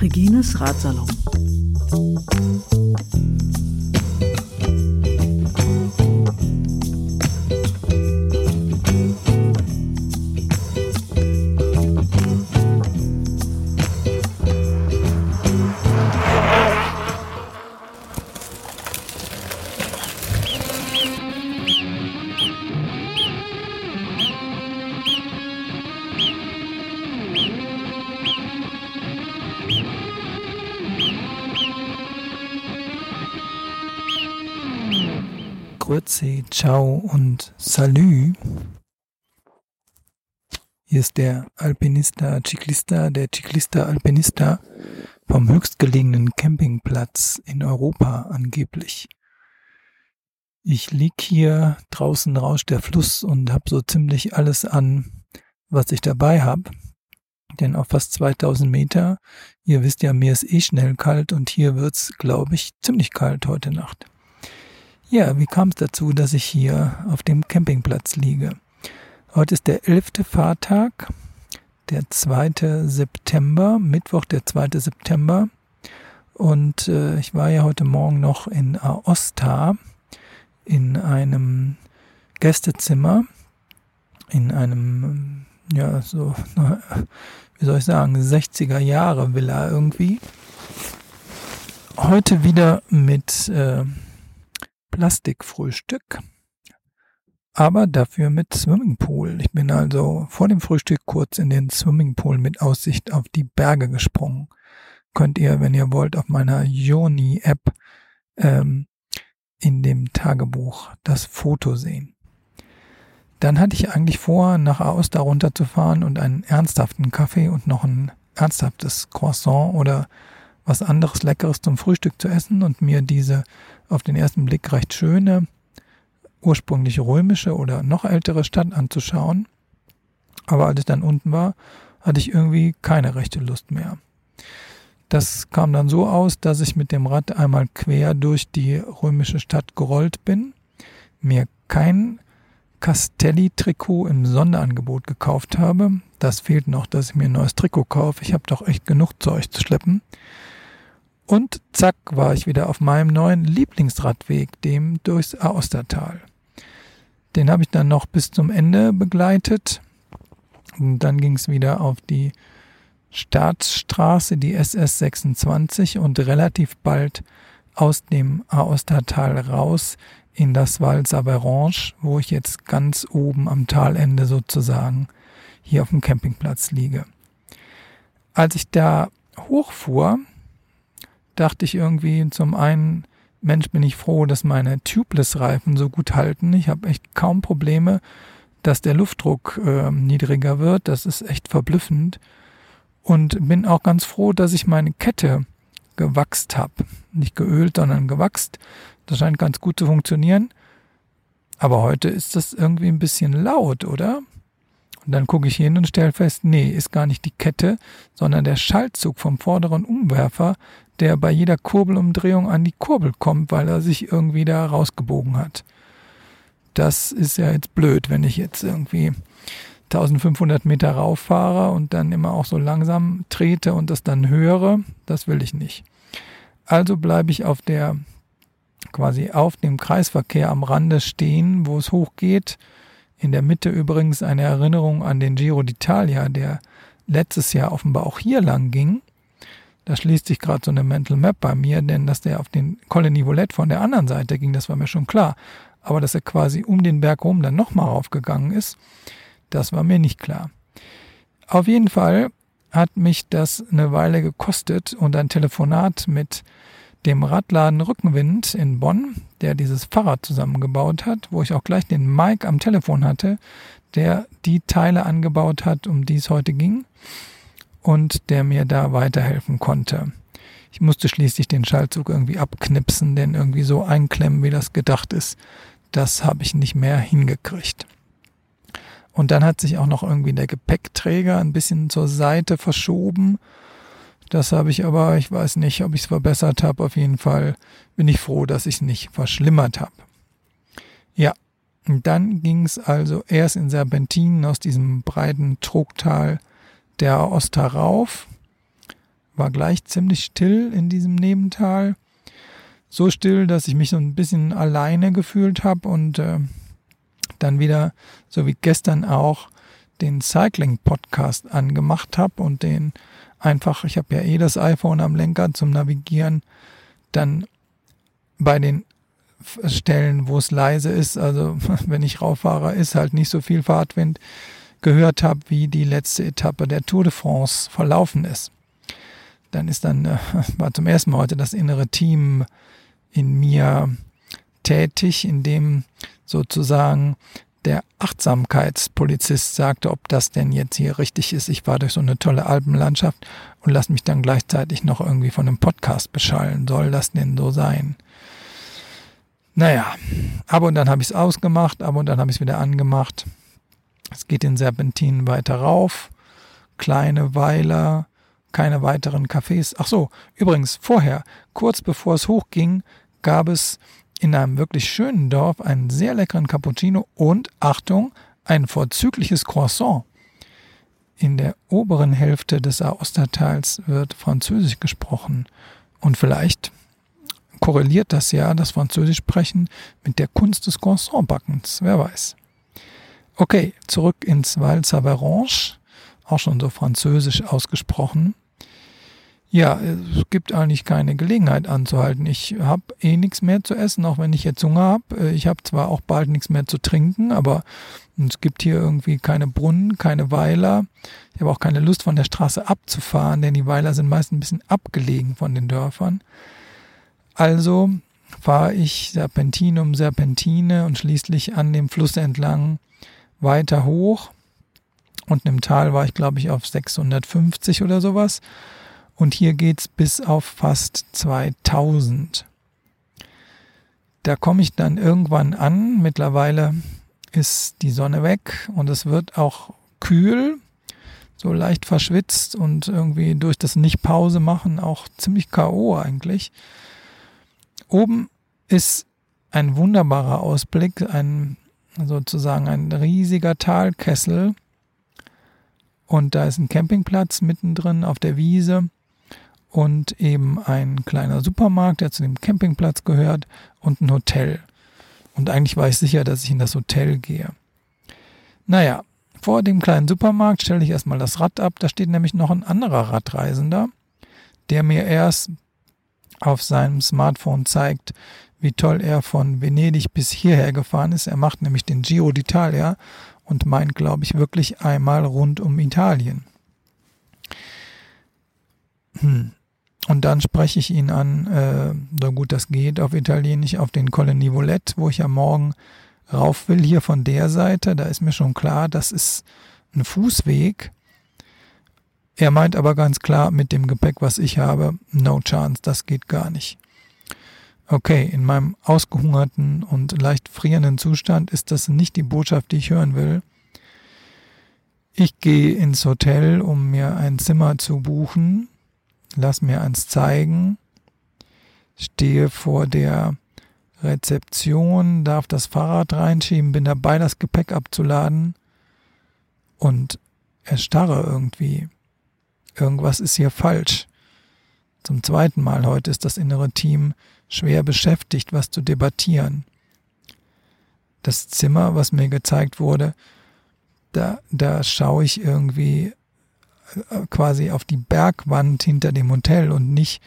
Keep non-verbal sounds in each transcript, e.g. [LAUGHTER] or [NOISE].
Regines Ratsalon. Grüezi, Ciao und Salü. Hier ist der Alpinista Ciclista, der Ciclista Alpinista vom höchstgelegenen Campingplatz in Europa angeblich. Ich lieg hier, draußen rauscht der Fluss und hab so ziemlich alles an, was ich dabei hab. Denn auf fast 2000 Meter, ihr wisst ja, mir ist eh schnell kalt und hier wird's, glaube ich, ziemlich kalt heute Nacht. Ja, wie kam es dazu, dass ich hier auf dem Campingplatz liege? Heute ist der elfte Fahrtag, der 2. September, Mittwoch, der 2. September. Und äh, ich war ja heute Morgen noch in Aosta in einem Gästezimmer, in einem, ja, so, [LAUGHS] wie soll ich sagen, 60er Jahre Villa irgendwie. Heute wieder mit äh, Plastikfrühstück, aber dafür mit Swimmingpool. Ich bin also vor dem Frühstück kurz in den Swimmingpool mit Aussicht auf die Berge gesprungen. Könnt ihr, wenn ihr wollt, auf meiner Joni-App ähm, in dem Tagebuch das Foto sehen. Dann hatte ich eigentlich vor, nach Aosta runterzufahren und einen ernsthaften Kaffee und noch ein ernsthaftes Croissant oder was anderes Leckeres zum Frühstück zu essen und mir diese auf den ersten Blick recht schöne, ursprünglich römische oder noch ältere Stadt anzuschauen. Aber als ich dann unten war, hatte ich irgendwie keine rechte Lust mehr. Das kam dann so aus, dass ich mit dem Rad einmal quer durch die römische Stadt gerollt bin, mir kein Castelli-Trikot im Sonderangebot gekauft habe. Das fehlt noch, dass ich mir ein neues Trikot kaufe. Ich habe doch echt genug Zeug zu schleppen. Und zack war ich wieder auf meinem neuen Lieblingsradweg, dem durchs Aostertal. Den habe ich dann noch bis zum Ende begleitet. Und dann ging es wieder auf die Staatsstraße, die SS 26 und relativ bald aus dem Aostertal raus in das Val Saverange, wo ich jetzt ganz oben am Talende sozusagen hier auf dem Campingplatz liege. Als ich da hochfuhr, dachte ich irgendwie zum einen, Mensch, bin ich froh, dass meine Tubeless-Reifen so gut halten. Ich habe echt kaum Probleme, dass der Luftdruck äh, niedriger wird. Das ist echt verblüffend. Und bin auch ganz froh, dass ich meine Kette gewachst habe. Nicht geölt, sondern gewachst. Das scheint ganz gut zu funktionieren. Aber heute ist das irgendwie ein bisschen laut, oder? Und dann gucke ich hin und stelle fest, nee, ist gar nicht die Kette, sondern der Schaltzug vom vorderen Umwerfer, der bei jeder Kurbelumdrehung an die Kurbel kommt, weil er sich irgendwie da rausgebogen hat. Das ist ja jetzt blöd, wenn ich jetzt irgendwie 1500 Meter rauffahre und dann immer auch so langsam trete und das dann höre. Das will ich nicht. Also bleibe ich auf der quasi auf dem Kreisverkehr am Rande stehen, wo es hochgeht. In der Mitte übrigens eine Erinnerung an den Giro d'Italia, der letztes Jahr offenbar auch hier lang ging. Da schließt sich gerade so eine Mental Map bei mir, denn dass der auf den Colle Nivolet von der anderen Seite ging, das war mir schon klar. Aber dass er quasi um den Berg rum dann nochmal raufgegangen ist, das war mir nicht klar. Auf jeden Fall hat mich das eine Weile gekostet und ein Telefonat mit dem Radladen Rückenwind in Bonn, der dieses Fahrrad zusammengebaut hat, wo ich auch gleich den Mike am Telefon hatte, der die Teile angebaut hat, um die es heute ging und der mir da weiterhelfen konnte. Ich musste schließlich den Schaltzug irgendwie abknipsen, denn irgendwie so einklemmen, wie das gedacht ist, das habe ich nicht mehr hingekriegt. Und dann hat sich auch noch irgendwie der Gepäckträger ein bisschen zur Seite verschoben. Das habe ich aber, ich weiß nicht, ob ich es verbessert habe. Auf jeden Fall bin ich froh, dass ich es nicht verschlimmert habe. Ja, Und dann ging es also erst in Serpentinen aus diesem breiten Trugtal der Oster rauf, war gleich ziemlich still in diesem Nebental. So still, dass ich mich so ein bisschen alleine gefühlt habe und äh, dann wieder, so wie gestern auch, den Cycling-Podcast angemacht habe und den einfach, ich habe ja eh das iPhone am Lenker zum Navigieren, dann bei den Stellen, wo es leise ist, also [LAUGHS] wenn ich rauffahre, ist halt nicht so viel Fahrtwind, gehört habe, wie die letzte Etappe der Tour de France verlaufen ist. Dann ist dann, äh, [LAUGHS] war zum ersten Mal heute das innere Team in mir tätig, in dem sozusagen der Achtsamkeitspolizist sagte, ob das denn jetzt hier richtig ist. Ich war durch so eine tolle Alpenlandschaft und lasse mich dann gleichzeitig noch irgendwie von einem Podcast beschallen. Soll das denn so sein? Naja, aber und dann habe ich es ausgemacht, aber und dann habe ich es wieder angemacht. Es geht in Serpentinen weiter rauf. Kleine Weiler, keine weiteren Cafés. Ach so, übrigens, vorher, kurz bevor es hochging, gab es in einem wirklich schönen Dorf einen sehr leckeren Cappuccino und, Achtung, ein vorzügliches Croissant. In der oberen Hälfte des Aostertals wird Französisch gesprochen. Und vielleicht korreliert das ja, das Französisch sprechen, mit der Kunst des Croissantbackens. Wer weiß. Okay, zurück ins Val Savaranche. Auch schon so französisch ausgesprochen. Ja, es gibt eigentlich keine Gelegenheit anzuhalten. Ich habe eh nichts mehr zu essen, auch wenn ich jetzt Hunger habe. Äh, ich habe zwar auch bald nichts mehr zu trinken, aber es gibt hier irgendwie keine Brunnen, keine Weiler. Ich habe auch keine Lust von der Straße abzufahren, denn die Weiler sind meist ein bisschen abgelegen von den Dörfern. Also fahre ich Serpentine um Serpentine und schließlich an dem Fluss entlang weiter hoch. Und im Tal war ich, glaube ich, auf 650 oder sowas. Und hier geht's bis auf fast 2000. Da komme ich dann irgendwann an. Mittlerweile ist die Sonne weg und es wird auch kühl, so leicht verschwitzt und irgendwie durch das Nicht-Pause machen auch ziemlich K.O. eigentlich. Oben ist ein wunderbarer Ausblick, ein sozusagen ein riesiger Talkessel und da ist ein Campingplatz mittendrin auf der Wiese und eben ein kleiner Supermarkt, der zu dem Campingplatz gehört und ein Hotel. Und eigentlich war ich sicher, dass ich in das Hotel gehe. Naja, vor dem kleinen Supermarkt stelle ich erstmal das Rad ab. Da steht nämlich noch ein anderer Radreisender, der mir erst auf seinem Smartphone zeigt, wie toll er von Venedig bis hierher gefahren ist. Er macht nämlich den Giro d'Italia und meint, glaube ich, wirklich einmal rund um Italien. Hm. Und dann spreche ich ihn an, äh, so gut das geht, auf Italienisch, auf den Colle Nivolet, wo ich ja morgen rauf will, hier von der Seite. Da ist mir schon klar, das ist ein Fußweg. Er meint aber ganz klar, mit dem Gepäck, was ich habe, no chance, das geht gar nicht. Okay, in meinem ausgehungerten und leicht frierenden Zustand ist das nicht die Botschaft, die ich hören will. Ich gehe ins Hotel, um mir ein Zimmer zu buchen, lass mir eins zeigen, stehe vor der Rezeption, darf das Fahrrad reinschieben, bin dabei, das Gepäck abzuladen und erstarre irgendwie. Irgendwas ist hier falsch. Zum zweiten Mal heute ist das innere Team schwer beschäftigt, was zu debattieren. Das Zimmer, was mir gezeigt wurde, da, da schaue ich irgendwie quasi auf die Bergwand hinter dem Hotel und nicht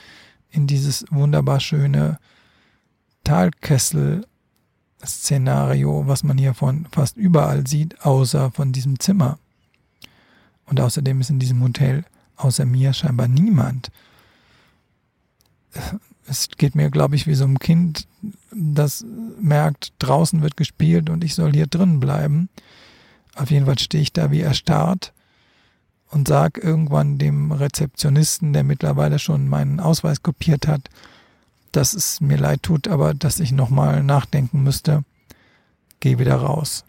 in dieses wunderbar schöne Talkessel-Szenario, was man hier von fast überall sieht, außer von diesem Zimmer. Und außerdem ist in diesem Hotel außer mir scheinbar niemand es geht mir, glaube ich, wie so ein Kind, das merkt, draußen wird gespielt und ich soll hier drin bleiben. Auf jeden Fall stehe ich da wie erstarrt und sage irgendwann dem Rezeptionisten, der mittlerweile schon meinen Ausweis kopiert hat, dass es mir leid tut, aber dass ich nochmal nachdenken müsste. Geh wieder raus.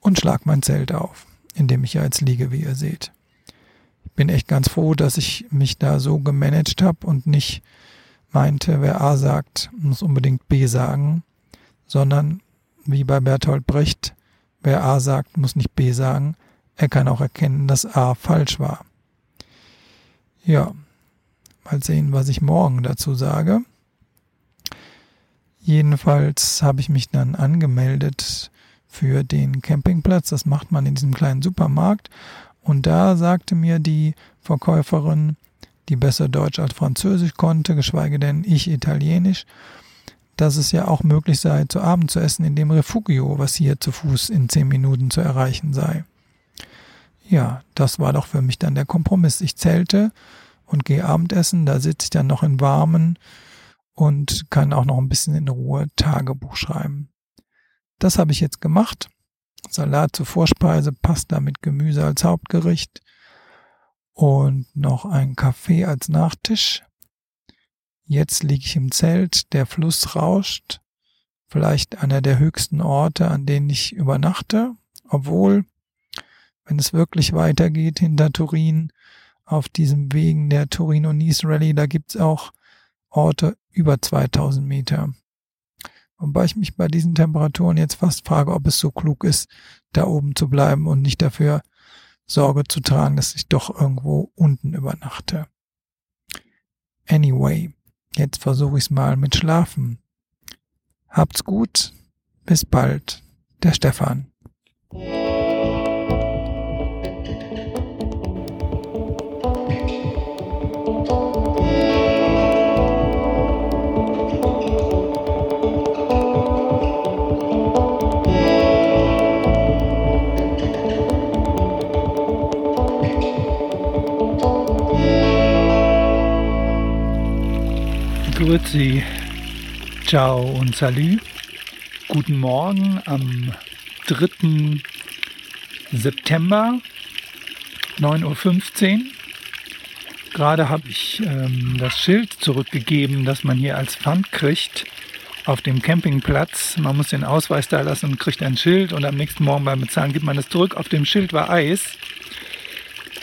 Und schlag mein Zelt auf, in dem ich ja jetzt liege, wie ihr seht bin echt ganz froh, dass ich mich da so gemanagt habe und nicht meinte, wer A sagt, muss unbedingt B sagen, sondern wie bei Bertolt Brecht, wer A sagt, muss nicht B sagen. Er kann auch erkennen, dass A falsch war. Ja, mal sehen, was ich morgen dazu sage. Jedenfalls habe ich mich dann angemeldet für den Campingplatz. Das macht man in diesem kleinen Supermarkt. Und da sagte mir die Verkäuferin, die besser Deutsch als Französisch konnte, geschweige denn ich Italienisch, dass es ja auch möglich sei, zu Abend zu essen in dem Refugio, was hier zu Fuß in zehn Minuten zu erreichen sei. Ja, das war doch für mich dann der Kompromiss. Ich zählte und gehe Abendessen, da sitze ich dann noch in Warmen und kann auch noch ein bisschen in Ruhe Tagebuch schreiben. Das habe ich jetzt gemacht. Salat zur Vorspeise, Pasta mit Gemüse als Hauptgericht und noch ein Kaffee als Nachtisch. Jetzt liege ich im Zelt, der Fluss rauscht, vielleicht einer der höchsten Orte, an denen ich übernachte, obwohl, wenn es wirklich weitergeht hinter Turin, auf diesem Wegen der Torino-Nice Rally, da gibt's auch Orte über 2000 Meter. Wobei ich mich bei diesen Temperaturen jetzt fast frage, ob es so klug ist, da oben zu bleiben und nicht dafür Sorge zu tragen, dass ich doch irgendwo unten übernachte. Anyway, jetzt versuche ich es mal mit Schlafen. Habt's gut, bis bald, der Stefan. Grüezi, ciao und salü. Guten Morgen am 3. September, 9.15 Uhr. Gerade habe ich ähm, das Schild zurückgegeben, das man hier als Pfand kriegt auf dem Campingplatz. Man muss den Ausweis da lassen und kriegt ein Schild und am nächsten Morgen beim Bezahlen gibt man es zurück. Auf dem Schild war Eis.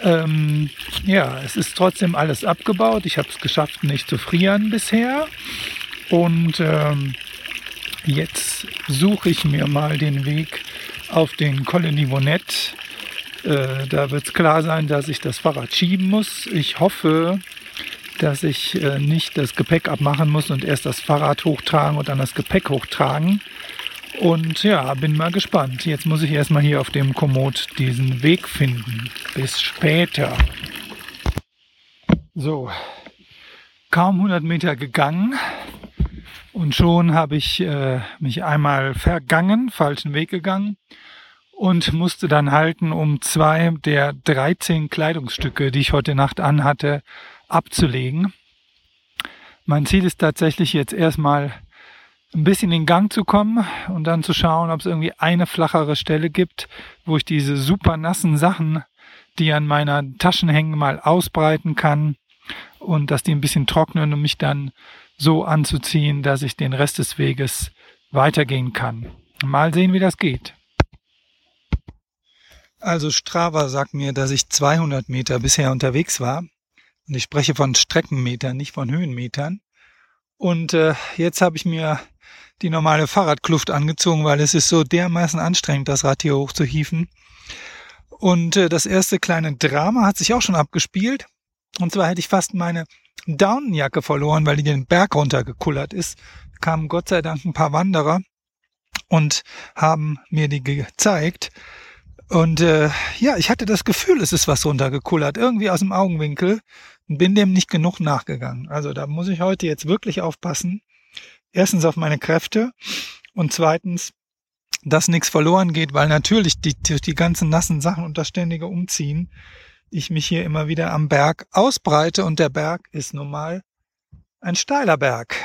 Ähm, ja, es ist trotzdem alles abgebaut. Ich habe es geschafft, nicht zu frieren bisher. Und ähm, jetzt suche ich mir mal den Weg auf den Colony Vonette. Äh, da wird es klar sein, dass ich das Fahrrad schieben muss. Ich hoffe, dass ich äh, nicht das Gepäck abmachen muss und erst das Fahrrad hochtragen und dann das Gepäck hochtragen. Und ja, bin mal gespannt. Jetzt muss ich erstmal hier auf dem Komoot diesen Weg finden. Bis später. So, kaum 100 Meter gegangen und schon habe ich äh, mich einmal vergangen, falschen Weg gegangen und musste dann halten, um zwei der 13 Kleidungsstücke, die ich heute Nacht anhatte, abzulegen. Mein Ziel ist tatsächlich jetzt erstmal ein bisschen in Gang zu kommen und dann zu schauen, ob es irgendwie eine flachere Stelle gibt, wo ich diese super nassen Sachen, die an meiner Taschen hängen, mal ausbreiten kann und dass die ein bisschen trocknen, um mich dann so anzuziehen, dass ich den Rest des Weges weitergehen kann. Mal sehen, wie das geht. Also Strava sagt mir, dass ich 200 Meter bisher unterwegs war. Und ich spreche von Streckenmetern, nicht von Höhenmetern. Und äh, jetzt habe ich mir die normale Fahrradkluft angezogen, weil es ist so dermaßen anstrengend, das Rad hier hochzuhieven. Und äh, das erste kleine Drama hat sich auch schon abgespielt. Und zwar hätte ich fast meine Daunenjacke verloren, weil die den Berg runtergekullert ist. Kamen Gott sei Dank ein paar Wanderer und haben mir die gezeigt. Und äh, ja, ich hatte das Gefühl, es ist was runtergekullert, irgendwie aus dem Augenwinkel und bin dem nicht genug nachgegangen. Also da muss ich heute jetzt wirklich aufpassen, erstens auf meine Kräfte und zweitens, dass nichts verloren geht, weil natürlich die, die ganzen nassen Sachen und das ständige Umziehen ich mich hier immer wieder am Berg ausbreite und der Berg ist nun mal ein steiler Berg.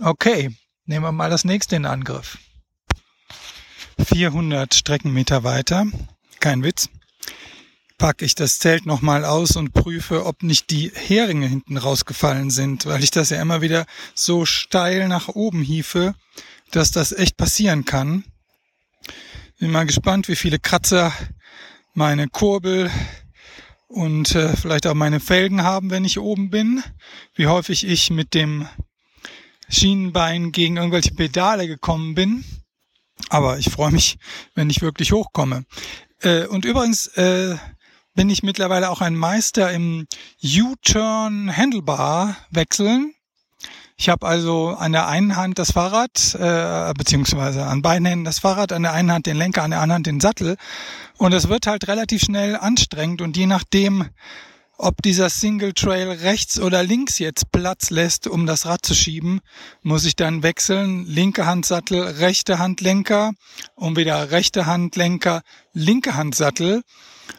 Okay, nehmen wir mal das nächste in Angriff. 400 Streckenmeter weiter, kein Witz, packe ich das Zelt nochmal aus und prüfe, ob nicht die Heringe hinten rausgefallen sind, weil ich das ja immer wieder so steil nach oben hiefe, dass das echt passieren kann. Bin mal gespannt, wie viele Kratzer meine Kurbel und äh, vielleicht auch meine Felgen haben, wenn ich oben bin. Wie häufig ich mit dem Schienenbein gegen irgendwelche Pedale gekommen bin. Aber ich freue mich, wenn ich wirklich hochkomme. Äh, und übrigens äh, bin ich mittlerweile auch ein Meister im U-Turn Handlebar wechseln. Ich habe also an der einen Hand das Fahrrad, äh, beziehungsweise an beiden Händen das Fahrrad, an der einen Hand den Lenker, an der anderen Hand den Sattel. Und es wird halt relativ schnell anstrengend und je nachdem, ob dieser Single Trail rechts oder links jetzt Platz lässt, um das Rad zu schieben, muss ich dann wechseln. Linke Handsattel, rechte Handlenker und wieder rechte Handlenker, linke Handsattel.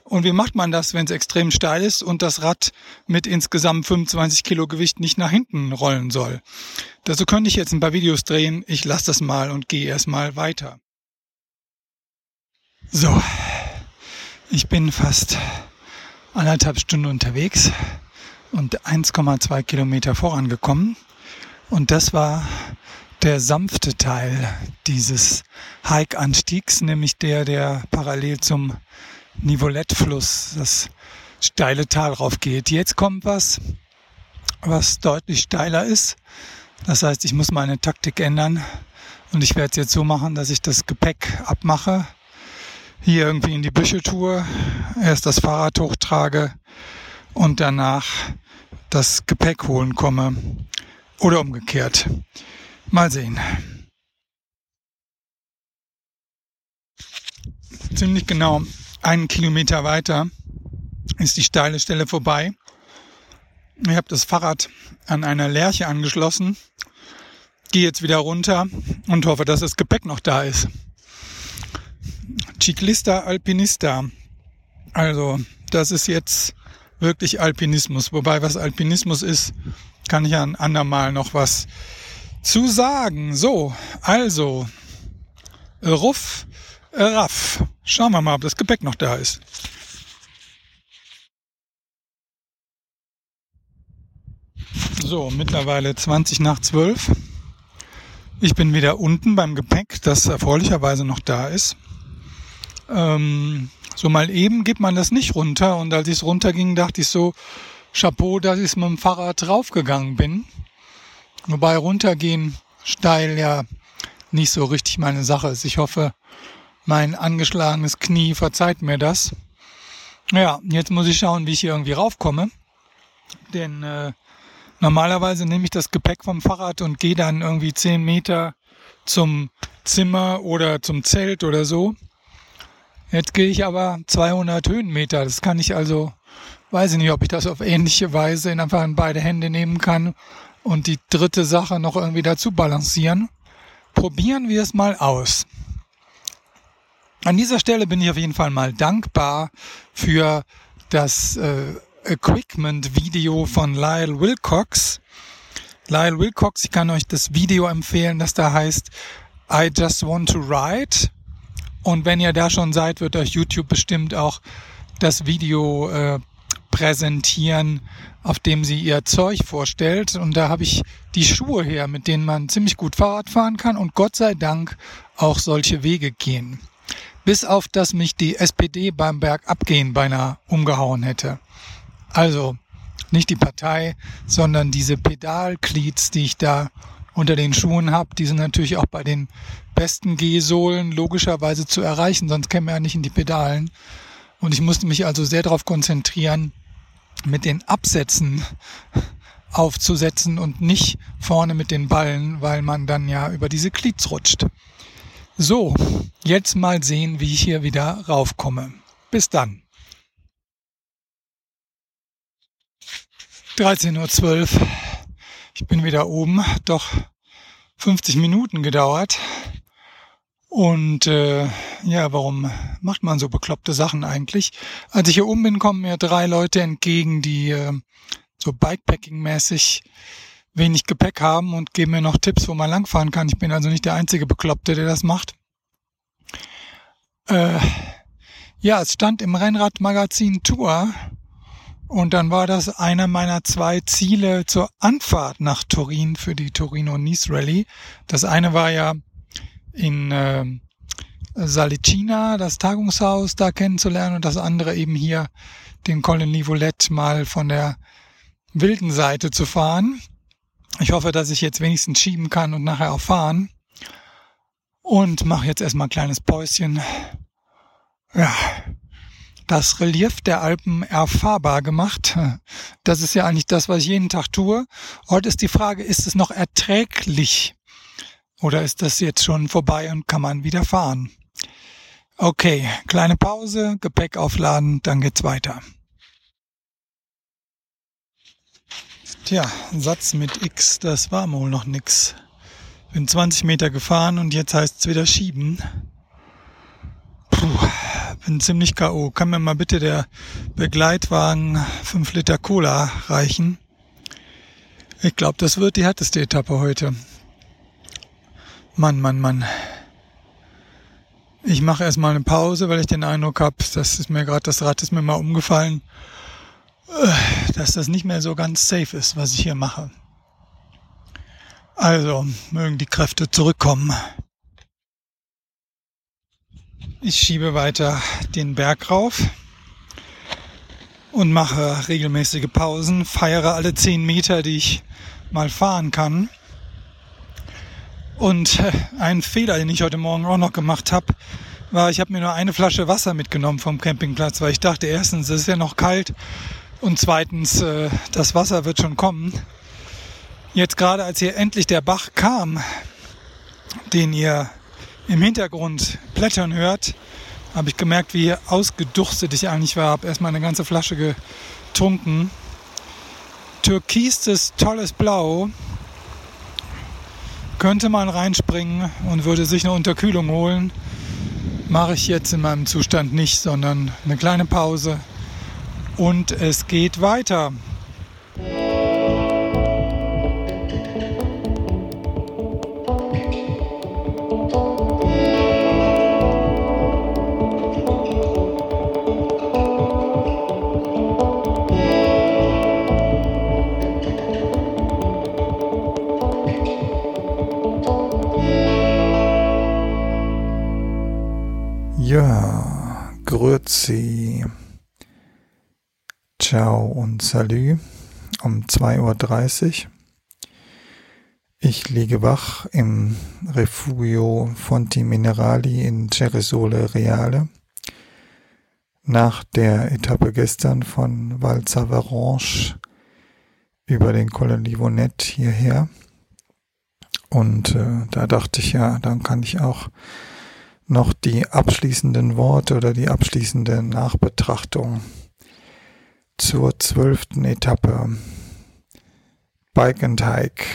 Und wie macht man das, wenn es extrem steil ist und das Rad mit insgesamt 25 Kilo Gewicht nicht nach hinten rollen soll? Dazu könnte ich jetzt ein paar Videos drehen. Ich lasse das mal und gehe erstmal weiter. So, ich bin fast anderthalb Stunden unterwegs und 1,2 Kilometer vorangekommen. Und das war der sanfte Teil dieses Hike-Anstiegs, nämlich der, der parallel zum Nivolette-Fluss, das steile Tal rauf geht. Jetzt kommt was, was deutlich steiler ist. Das heißt, ich muss meine Taktik ändern und ich werde es jetzt so machen, dass ich das Gepäck abmache hier irgendwie in die Büsche tue, erst das Fahrrad hochtrage und danach das Gepäck holen komme. Oder umgekehrt. Mal sehen. Ziemlich genau einen Kilometer weiter ist die steile Stelle vorbei. Ich habe das Fahrrad an einer Lerche angeschlossen, gehe jetzt wieder runter und hoffe, dass das Gepäck noch da ist. Ciclista Alpinista. Also, das ist jetzt wirklich Alpinismus. Wobei, was Alpinismus ist, kann ich ein andermal noch was zu sagen. So, also, Ruff, Raff. Schauen wir mal, ob das Gepäck noch da ist. So, mittlerweile 20 nach 12. Ich bin wieder unten beim Gepäck, das erfreulicherweise noch da ist. Ähm, so mal eben gibt man das nicht runter. Und als ich es runterging, dachte ich so, Chapeau, dass ich mit dem Fahrrad draufgegangen bin. Wobei runtergehen steil ja nicht so richtig meine Sache ist. Ich hoffe, mein angeschlagenes Knie verzeiht mir das. Ja, jetzt muss ich schauen, wie ich hier irgendwie raufkomme. Denn äh, normalerweise nehme ich das Gepäck vom Fahrrad und gehe dann irgendwie zehn Meter zum Zimmer oder zum Zelt oder so. Jetzt gehe ich aber 200 Höhenmeter. Das kann ich also, weiß ich nicht, ob ich das auf ähnliche Weise in einfach in beide Hände nehmen kann und die dritte Sache noch irgendwie dazu balancieren. Probieren wir es mal aus. An dieser Stelle bin ich auf jeden Fall mal dankbar für das äh, Equipment-Video von Lyle Wilcox. Lyle Wilcox, ich kann euch das Video empfehlen, das da heißt I Just Want to Ride. Und wenn ihr da schon seid, wird euch YouTube bestimmt auch das Video äh, präsentieren, auf dem sie ihr Zeug vorstellt. Und da habe ich die Schuhe her, mit denen man ziemlich gut Fahrrad fahren kann und Gott sei Dank auch solche Wege gehen. Bis auf, dass mich die SPD beim Bergabgehen beinahe umgehauen hätte. Also nicht die Partei, sondern diese Pedalcleats, die ich da unter den Schuhen habe, die sind natürlich auch bei den besten G-Sohlen logischerweise zu erreichen, sonst käme er nicht in die Pedalen. Und ich musste mich also sehr darauf konzentrieren, mit den Absätzen aufzusetzen und nicht vorne mit den Ballen, weil man dann ja über diese Glieds rutscht. So, jetzt mal sehen, wie ich hier wieder raufkomme. Bis dann. 13.12 Uhr. Ich bin wieder oben, doch 50 Minuten gedauert. Und äh, ja, warum macht man so bekloppte Sachen eigentlich? Als ich hier oben bin, kommen mir drei Leute entgegen, die äh, so Bikepacking-mäßig wenig Gepäck haben und geben mir noch Tipps, wo man langfahren kann. Ich bin also nicht der einzige Bekloppte, der das macht. Äh, ja, es stand im Rennradmagazin Tour und dann war das einer meiner zwei Ziele zur Anfahrt nach Turin für die Torino-Nice Rally. Das eine war ja in äh, Salicina, das Tagungshaus da kennenzulernen und das andere eben hier den Colin Nivolette mal von der wilden Seite zu fahren. Ich hoffe, dass ich jetzt wenigstens schieben kann und nachher auch fahren. und mache jetzt erstmal ein kleines Päuschen. Ja, das Relief der Alpen erfahrbar gemacht. Das ist ja eigentlich das, was ich jeden Tag tue. Heute ist die Frage, ist es noch erträglich? Oder ist das jetzt schon vorbei und kann man wieder fahren? Okay, kleine Pause, Gepäck aufladen, dann geht's weiter. Tja, Satz mit X, das war wohl noch nix. Bin 20 Meter gefahren und jetzt heißt es wieder schieben. Puh, bin ziemlich K.O. Kann mir mal bitte der Begleitwagen 5 Liter Cola reichen? Ich glaube, das wird die härteste Etappe heute. Mann, Mann, Mann. Ich mache erstmal eine Pause, weil ich den Eindruck habe, das ist mir gerade, das Rad ist mir mal umgefallen, äh, dass das nicht mehr so ganz safe ist, was ich hier mache. Also, mögen die Kräfte zurückkommen. Ich schiebe weiter den Berg rauf und mache regelmäßige Pausen, feiere alle zehn Meter, die ich mal fahren kann. Und äh, ein Fehler, den ich heute Morgen auch noch gemacht habe, war, ich habe mir nur eine Flasche Wasser mitgenommen vom Campingplatz, weil ich dachte, erstens, es ist ja noch kalt und zweitens, äh, das Wasser wird schon kommen. Jetzt gerade, als hier endlich der Bach kam, den ihr im Hintergrund plättern hört, habe ich gemerkt, wie ausgedurstet ich eigentlich war. Habe erstmal eine ganze Flasche getrunken. Türkistes, tolles Blau könnte man reinspringen und würde sich eine Unterkühlung holen. Mache ich jetzt in meinem Zustand nicht, sondern eine kleine Pause und es geht weiter. Grüezi. Ciao und Salü um 2.30 Uhr. Ich liege wach im Refugio Fonti Minerali in Ceresole Reale. Nach der Etappe gestern von Val Savaranche über den Colle Livonet hierher. Und äh, da dachte ich, ja, dann kann ich auch noch die abschließenden Worte oder die abschließende Nachbetrachtung zur zwölften Etappe Bike and Hike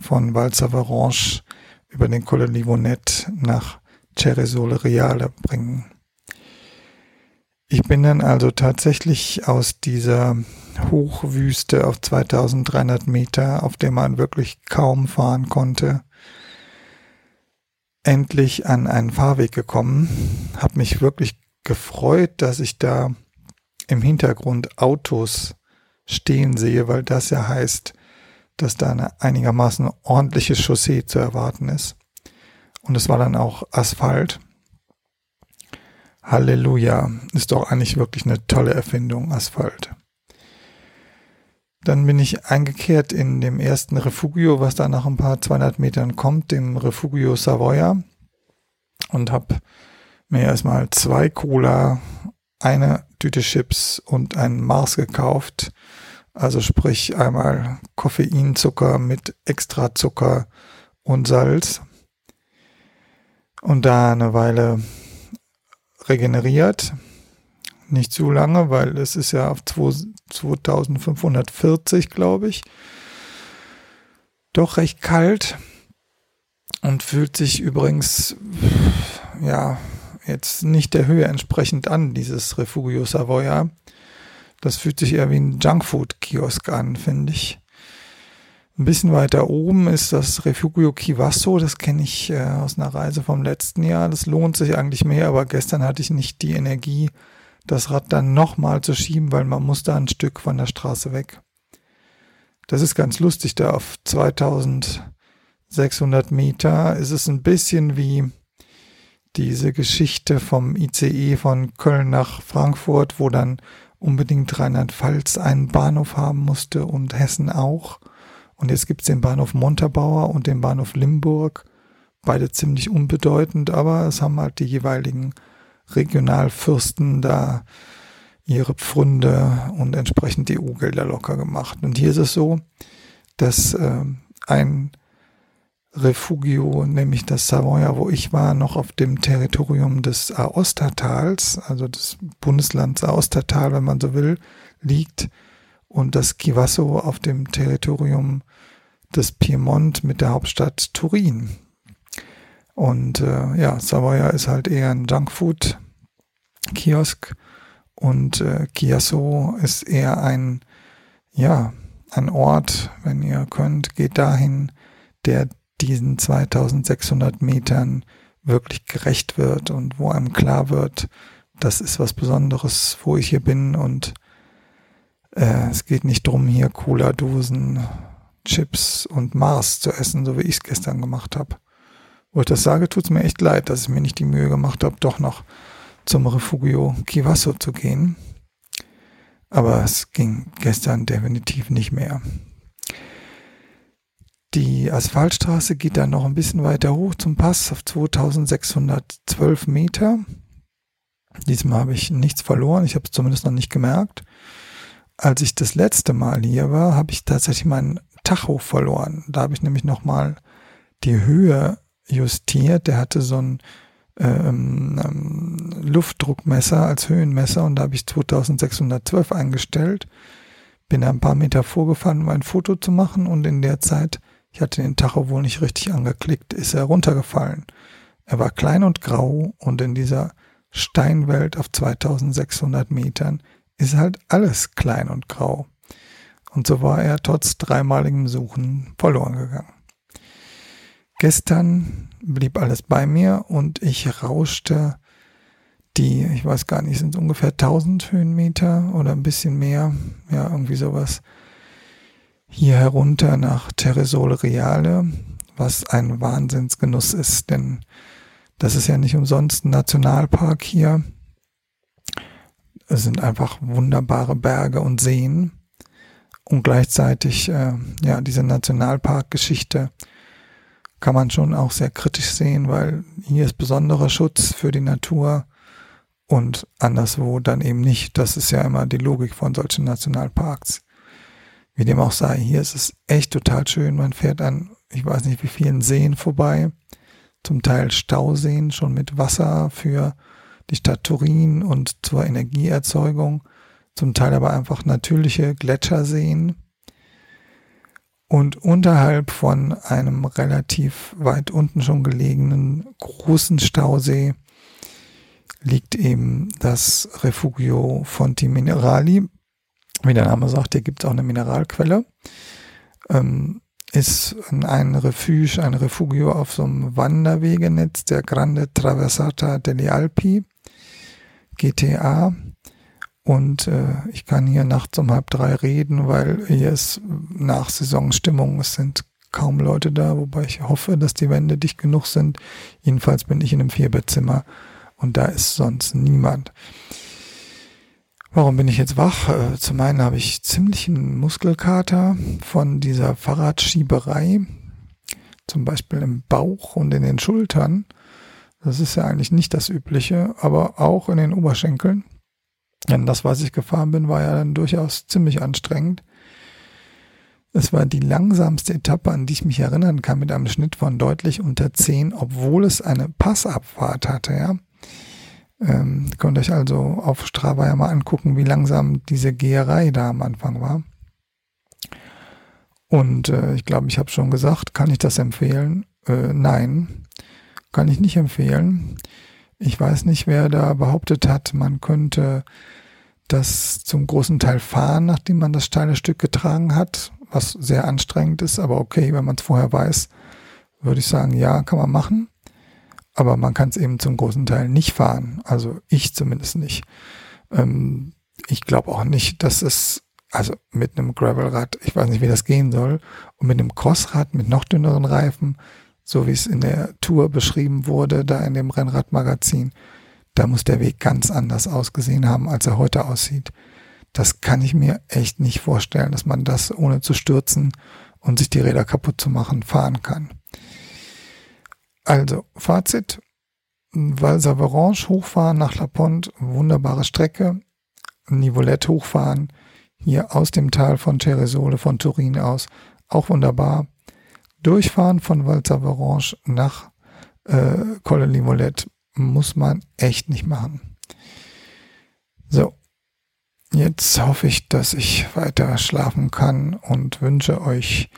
von Valsavaranche über den Colle Livonet nach Ceresole Reale bringen. Ich bin dann also tatsächlich aus dieser Hochwüste auf 2300 Meter, auf der man wirklich kaum fahren konnte, endlich an einen Fahrweg gekommen, habe mich wirklich gefreut, dass ich da im Hintergrund Autos stehen sehe, weil das ja heißt, dass da eine einigermaßen ordentliche Chaussee zu erwarten ist. Und es war dann auch Asphalt. Halleluja, ist doch eigentlich wirklich eine tolle Erfindung, Asphalt. Dann bin ich eingekehrt in dem ersten Refugio, was da nach ein paar 200 Metern kommt, dem Refugio Savoia. Und habe mir erstmal zwei Cola, eine Tüte Chips und einen Mars gekauft. Also sprich einmal Koffeinzucker mit extra Zucker und Salz. Und da eine Weile regeneriert nicht zu lange, weil es ist ja auf 2540, glaube ich. Doch recht kalt und fühlt sich übrigens, ja, jetzt nicht der Höhe entsprechend an, dieses Refugio Savoia. Das fühlt sich eher wie ein Junkfood-Kiosk an, finde ich. Ein bisschen weiter oben ist das Refugio Kivasso, das kenne ich äh, aus einer Reise vom letzten Jahr. Das lohnt sich eigentlich mehr, aber gestern hatte ich nicht die Energie, das Rad dann nochmal zu schieben, weil man muss da ein Stück von der Straße weg. Das ist ganz lustig, da auf 2600 Meter ist es ein bisschen wie diese Geschichte vom ICE von Köln nach Frankfurt, wo dann unbedingt Rheinland-Pfalz einen Bahnhof haben musste und Hessen auch. Und jetzt gibt's den Bahnhof Montabaur und den Bahnhof Limburg beide ziemlich unbedeutend, aber es haben halt die jeweiligen Regionalfürsten da ihre Pfründe und entsprechend EU-Gelder locker gemacht. Und hier ist es so, dass äh, ein Refugio, nämlich das Savoia, wo ich war, noch auf dem Territorium des Aostatals, also des Bundeslands Aostatal, wenn man so will, liegt und das Chivasso auf dem Territorium des Piemont mit der Hauptstadt Turin. Und äh, ja, Savoia ist halt eher ein Junkfood-Kiosk und äh, Chiasso ist eher ein, ja, ein Ort, wenn ihr könnt, geht dahin, der diesen 2600 Metern wirklich gerecht wird und wo einem klar wird, das ist was Besonderes, wo ich hier bin und äh, es geht nicht drum, hier Cola-Dosen, Chips und Mars zu essen, so wie ich es gestern gemacht habe. Wo ich das sage, tut es mir echt leid, dass ich mir nicht die Mühe gemacht habe, doch noch zum Refugio Kivasso zu gehen. Aber es ging gestern definitiv nicht mehr. Die Asphaltstraße geht dann noch ein bisschen weiter hoch zum Pass auf 2612 Meter. Diesmal habe ich nichts verloren, ich habe es zumindest noch nicht gemerkt. Als ich das letzte Mal hier war, habe ich tatsächlich meinen Tacho verloren. Da habe ich nämlich nochmal die Höhe justiert. Der hatte so ein ähm, ähm, Luftdruckmesser als Höhenmesser und da habe ich 2612 eingestellt. Bin da ein paar Meter vorgefahren, um ein Foto zu machen und in der Zeit, ich hatte den Tacho wohl nicht richtig angeklickt, ist er runtergefallen. Er war klein und grau und in dieser Steinwelt auf 2600 Metern ist halt alles klein und grau. Und so war er trotz dreimaligem Suchen verloren gegangen. Gestern blieb alles bei mir und ich rauschte die, ich weiß gar nicht, sind es ungefähr 1000 Höhenmeter oder ein bisschen mehr, ja, irgendwie sowas, hier herunter nach Terresole Reale, was ein Wahnsinnsgenuss ist, denn das ist ja nicht umsonst ein Nationalpark hier. Es sind einfach wunderbare Berge und Seen und gleichzeitig, äh, ja, diese Nationalparkgeschichte kann man schon auch sehr kritisch sehen, weil hier ist besonderer Schutz für die Natur und anderswo dann eben nicht. Das ist ja immer die Logik von solchen Nationalparks. Wie dem auch sei, hier ist es echt total schön. Man fährt an, ich weiß nicht wie vielen Seen vorbei, zum Teil Stauseen schon mit Wasser für die Stadt Turin und zur Energieerzeugung, zum Teil aber einfach natürliche Gletscherseen und unterhalb von einem relativ weit unten schon gelegenen großen Stausee liegt eben das Refugio Fonti Minerali. Wie der Name sagt, hier gibt es auch eine Mineralquelle. Ähm, ist ein Refuge, ein Refugio auf so einem Wanderwegenetz der Grande Traversata delle Alpi, GTA. Und äh, ich kann hier nachts um halb drei reden, weil hier ist nach Saisonstimmung, es sind kaum Leute da, wobei ich hoffe, dass die Wände dicht genug sind. Jedenfalls bin ich in einem Vierbettzimmer und da ist sonst niemand. Warum bin ich jetzt wach? Äh, zum einen habe ich ziemlichen Muskelkater von dieser Fahrradschieberei, zum Beispiel im Bauch und in den Schultern. Das ist ja eigentlich nicht das Übliche, aber auch in den Oberschenkeln. Denn das, was ich gefahren bin, war ja dann durchaus ziemlich anstrengend. Es war die langsamste Etappe, an die ich mich erinnern kann, mit einem Schnitt von deutlich unter 10, obwohl es eine Passabfahrt hatte, ja. Ähm, könnt euch also auf Strava ja mal angucken, wie langsam diese Geherei da am Anfang war. Und äh, ich glaube, ich habe schon gesagt, kann ich das empfehlen? Äh, nein, kann ich nicht empfehlen. Ich weiß nicht, wer da behauptet hat, man könnte das zum großen Teil fahren, nachdem man das steile Stück getragen hat, was sehr anstrengend ist, aber okay, wenn man es vorher weiß, würde ich sagen, ja, kann man machen. Aber man kann es eben zum großen Teil nicht fahren. Also ich zumindest nicht. Ähm, ich glaube auch nicht, dass es, also mit einem Gravelrad, ich weiß nicht, wie das gehen soll, und mit einem Crossrad mit noch dünneren Reifen, so wie es in der Tour beschrieben wurde, da in dem Rennradmagazin, da muss der Weg ganz anders ausgesehen haben, als er heute aussieht. Das kann ich mir echt nicht vorstellen, dass man das ohne zu stürzen und sich die Räder kaputt zu machen fahren kann. Also, Fazit. Valsa Varange hochfahren nach La Ponte, wunderbare Strecke. Nivolette hochfahren, hier aus dem Tal von Ceresole, von Turin aus, auch wunderbar. Durchfahren von Valsa Varange nach äh, Colle Nivolette muss man echt nicht machen. So, jetzt hoffe ich, dass ich weiter schlafen kann und wünsche euch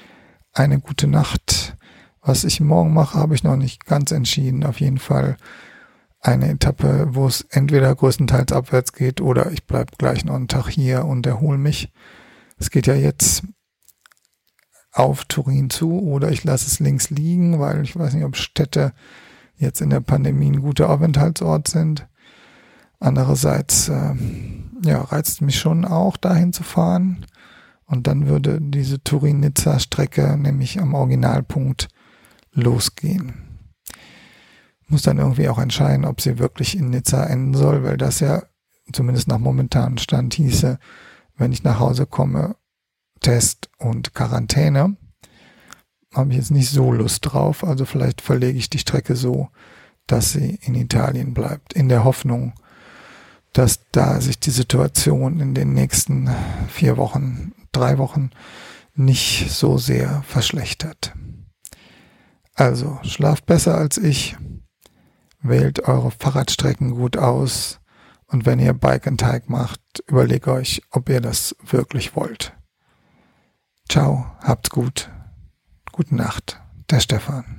eine gute Nacht. Was ich morgen mache, habe ich noch nicht ganz entschieden. Auf jeden Fall eine Etappe, wo es entweder größtenteils abwärts geht oder ich bleibe gleich noch einen Tag hier und erhole mich. Es geht ja jetzt auf Turin zu oder ich lasse es links liegen, weil ich weiß nicht, ob Städte jetzt in der Pandemie ein guter Aufenthaltsort sind. Andererseits äh, ja, reizt mich schon auch, dahin zu fahren. Und dann würde diese Turin-Nizza-Strecke nämlich am Originalpunkt losgehen. Muss dann irgendwie auch entscheiden, ob sie wirklich in Nizza enden soll, weil das ja zumindest nach momentanem Stand hieße, wenn ich nach Hause komme, Test und Quarantäne. Habe ich jetzt nicht so Lust drauf, also vielleicht verlege ich die Strecke so, dass sie in Italien bleibt, in der Hoffnung, dass da sich die Situation in den nächsten vier Wochen, drei Wochen nicht so sehr verschlechtert. Also schlaft besser als ich, wählt eure Fahrradstrecken gut aus und wenn ihr Bike and Tike macht, überlegt euch, ob ihr das wirklich wollt. Ciao, habt's gut. Gute Nacht, der Stefan.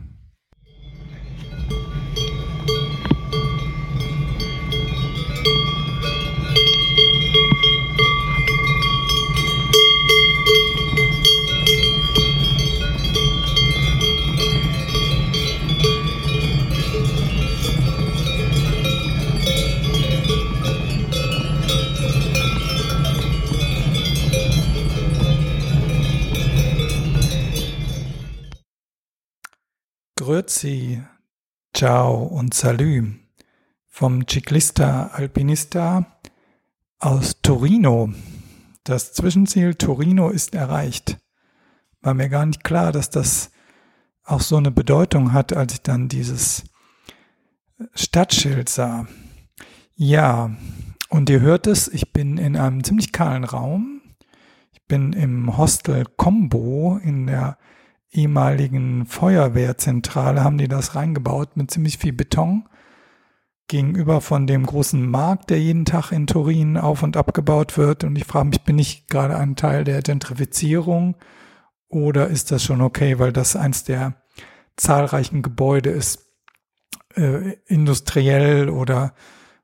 Grüezi, Ciao und Salü vom Ciclista Alpinista aus Torino. Das Zwischenziel Torino ist erreicht. War mir gar nicht klar, dass das auch so eine Bedeutung hat, als ich dann dieses Stadtschild sah. Ja, und ihr hört es, ich bin in einem ziemlich kahlen Raum. Ich bin im Hostel Combo in der ehemaligen Feuerwehrzentrale haben die das reingebaut mit ziemlich viel Beton gegenüber von dem großen Markt, der jeden Tag in Turin auf und abgebaut wird. Und ich frage mich, bin ich gerade ein Teil der Gentrifizierung oder ist das schon okay, weil das eins der zahlreichen Gebäude ist, äh, industriell oder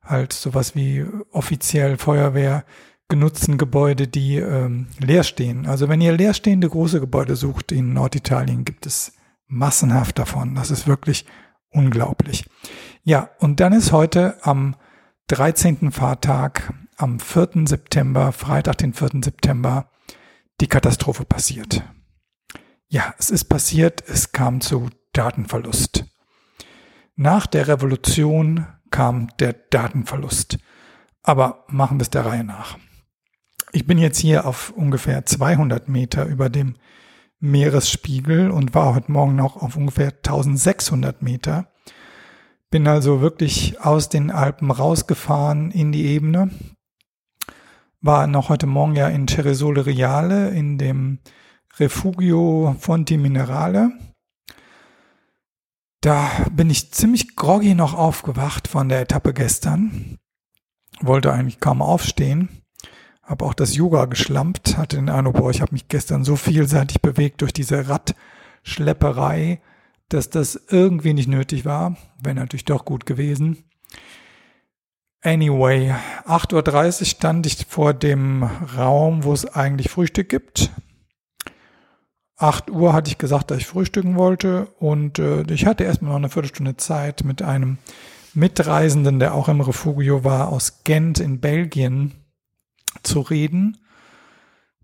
halt sowas wie offiziell Feuerwehr genutzten Gebäude, die ähm, leer stehen. Also wenn ihr leerstehende große Gebäude sucht in Norditalien, gibt es massenhaft davon. Das ist wirklich unglaublich. Ja, und dann ist heute am 13. Fahrtag, am 4. September, Freitag, den 4. September, die Katastrophe passiert. Ja, es ist passiert, es kam zu Datenverlust. Nach der Revolution kam der Datenverlust. Aber machen wir es der Reihe nach. Ich bin jetzt hier auf ungefähr 200 Meter über dem Meeresspiegel und war heute Morgen noch auf ungefähr 1600 Meter. Bin also wirklich aus den Alpen rausgefahren in die Ebene. War noch heute Morgen ja in Ceresole Reale, in dem Refugio Fonti Minerale. Da bin ich ziemlich groggy noch aufgewacht von der Etappe gestern. Wollte eigentlich kaum aufstehen habe auch das Yoga geschlampt, hatte den Eindruck, boah, ich habe mich gestern so vielseitig bewegt durch diese Radschlepperei, dass das irgendwie nicht nötig war. Wäre natürlich doch gut gewesen. Anyway, 8.30 Uhr stand ich vor dem Raum, wo es eigentlich Frühstück gibt. 8 Uhr hatte ich gesagt, dass ich frühstücken wollte und äh, ich hatte erstmal noch eine Viertelstunde Zeit mit einem Mitreisenden, der auch im Refugio war, aus Gent in Belgien zu reden.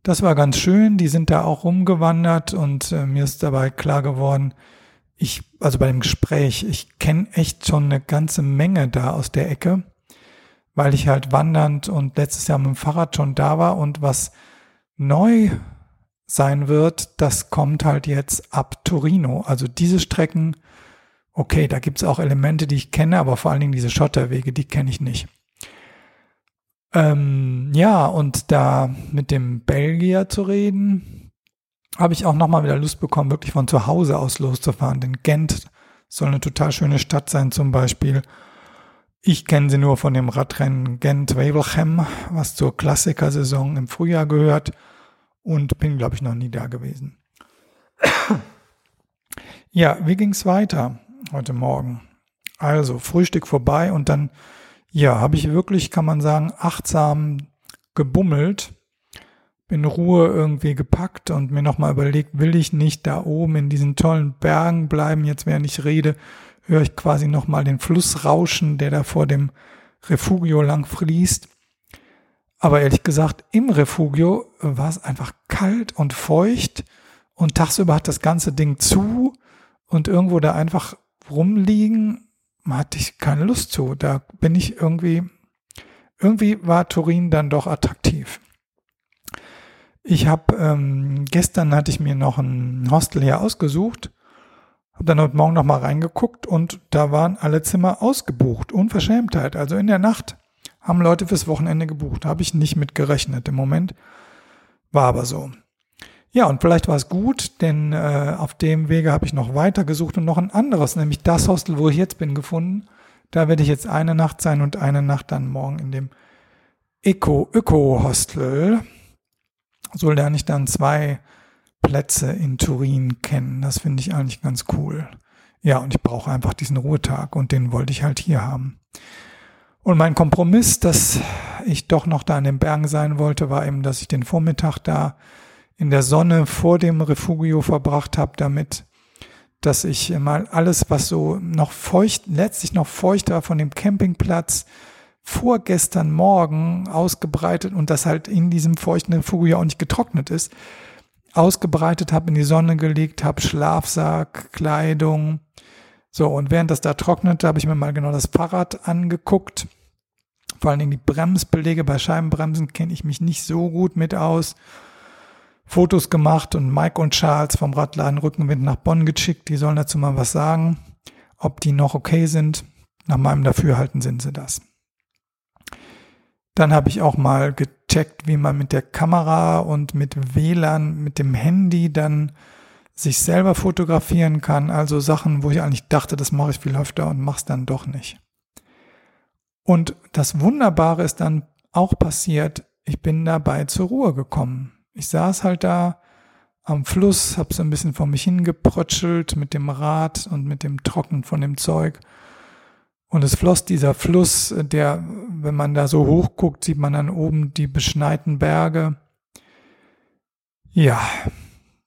Das war ganz schön. Die sind da auch rumgewandert und äh, mir ist dabei klar geworden, ich, also bei dem Gespräch, ich kenne echt schon eine ganze Menge da aus der Ecke, weil ich halt wandernd und letztes Jahr mit dem Fahrrad schon da war und was neu sein wird, das kommt halt jetzt ab Torino. Also diese Strecken, okay, da gibt's auch Elemente, die ich kenne, aber vor allen Dingen diese Schotterwege, die kenne ich nicht. Ähm, ja, und da mit dem Belgier zu reden, habe ich auch nochmal wieder Lust bekommen, wirklich von zu Hause aus loszufahren. Denn Gent soll eine total schöne Stadt sein zum Beispiel. Ich kenne sie nur von dem Radrennen Gent-Wevelgem, was zur Klassikersaison im Frühjahr gehört und bin, glaube ich, noch nie da gewesen. ja, wie ging's weiter heute Morgen? Also Frühstück vorbei und dann, ja, habe ich wirklich, kann man sagen, achtsam gebummelt, in Ruhe irgendwie gepackt und mir nochmal überlegt, will ich nicht da oben in diesen tollen Bergen bleiben, jetzt während ich rede, höre ich quasi nochmal den Fluss rauschen, der da vor dem Refugio lang fließt. Aber ehrlich gesagt, im Refugio war es einfach kalt und feucht und tagsüber hat das ganze Ding zu und irgendwo da einfach rumliegen, hatte ich keine Lust zu. Da bin ich irgendwie, irgendwie war Turin dann doch attraktiv. Ich habe ähm, gestern hatte ich mir noch ein Hostel hier ausgesucht hab dann heute Morgen nochmal reingeguckt und da waren alle Zimmer ausgebucht. Unverschämtheit. Also in der Nacht haben Leute fürs Wochenende gebucht. Habe ich nicht mit gerechnet im Moment. War aber so. Ja, und vielleicht war es gut, denn äh, auf dem Wege habe ich noch weiter gesucht und noch ein anderes, nämlich das Hostel, wo ich jetzt bin, gefunden. Da werde ich jetzt eine Nacht sein und eine Nacht dann morgen in dem Eco-Öko-Hostel. So lerne ich dann zwei Plätze in Turin kennen. Das finde ich eigentlich ganz cool. Ja, und ich brauche einfach diesen Ruhetag und den wollte ich halt hier haben. Und mein Kompromiss, dass ich doch noch da in den Bergen sein wollte, war eben, dass ich den Vormittag da in der Sonne vor dem Refugio verbracht habe, damit, dass ich mal alles, was so noch feucht, letztlich noch feucht war von dem Campingplatz, vorgestern Morgen ausgebreitet und das halt in diesem feuchten Refugio auch nicht getrocknet ist, ausgebreitet habe, in die Sonne gelegt habe, Schlafsack, Kleidung. So, und während das da trocknete, habe ich mir mal genau das Fahrrad angeguckt. Vor allen Dingen die Bremsbelege bei Scheibenbremsen kenne ich mich nicht so gut mit aus. Fotos gemacht und Mike und Charles vom Radladen Rückenwind nach Bonn geschickt. Die sollen dazu mal was sagen, ob die noch okay sind. Nach meinem Dafürhalten sind sie das. Dann habe ich auch mal gecheckt, wie man mit der Kamera und mit WLAN, mit dem Handy dann sich selber fotografieren kann. Also Sachen, wo ich eigentlich dachte, das mache ich viel öfter und mache es dann doch nicht. Und das Wunderbare ist dann auch passiert, ich bin dabei zur Ruhe gekommen. Ich saß halt da am Fluss, habe so ein bisschen vor mich hingeprötschelt mit dem Rad und mit dem Trocken von dem Zeug und es floss dieser Fluss, der, wenn man da so hoch guckt, sieht man dann oben die beschneiten Berge. Ja,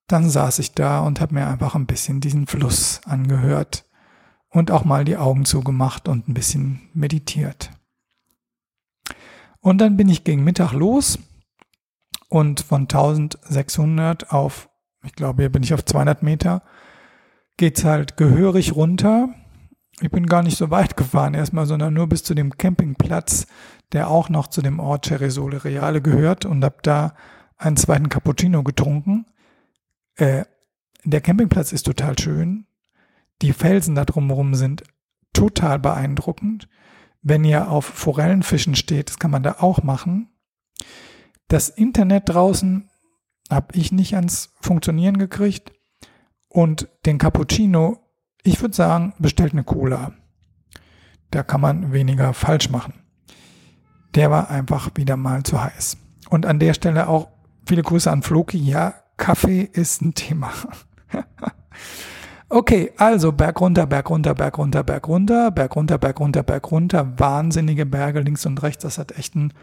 dann saß ich da und habe mir einfach ein bisschen diesen Fluss angehört und auch mal die Augen zugemacht und ein bisschen meditiert. Und dann bin ich gegen Mittag los und von 1600 auf, ich glaube, hier bin ich auf 200 Meter, geht's halt gehörig runter ich bin gar nicht so weit gefahren erstmal, sondern nur bis zu dem Campingplatz, der auch noch zu dem Ort Ceresole Reale gehört und habe da einen zweiten Cappuccino getrunken. Äh, der Campingplatz ist total schön. Die Felsen da drumherum sind total beeindruckend. Wenn ihr auf Forellenfischen steht, das kann man da auch machen. Das Internet draußen habe ich nicht ans Funktionieren gekriegt. Und den Cappuccino ich würde sagen, bestellt eine Cola. Da kann man weniger falsch machen. Der war einfach wieder mal zu heiß. Und an der Stelle auch viele Grüße an Floki. Ja, Kaffee ist ein Thema. [LAUGHS] okay, also Berg runter, Berg runter, Berg runter, Berg runter, Berg runter, Berg runter, Berg runter. Wahnsinnige Berge links und rechts. Das hat echt einen,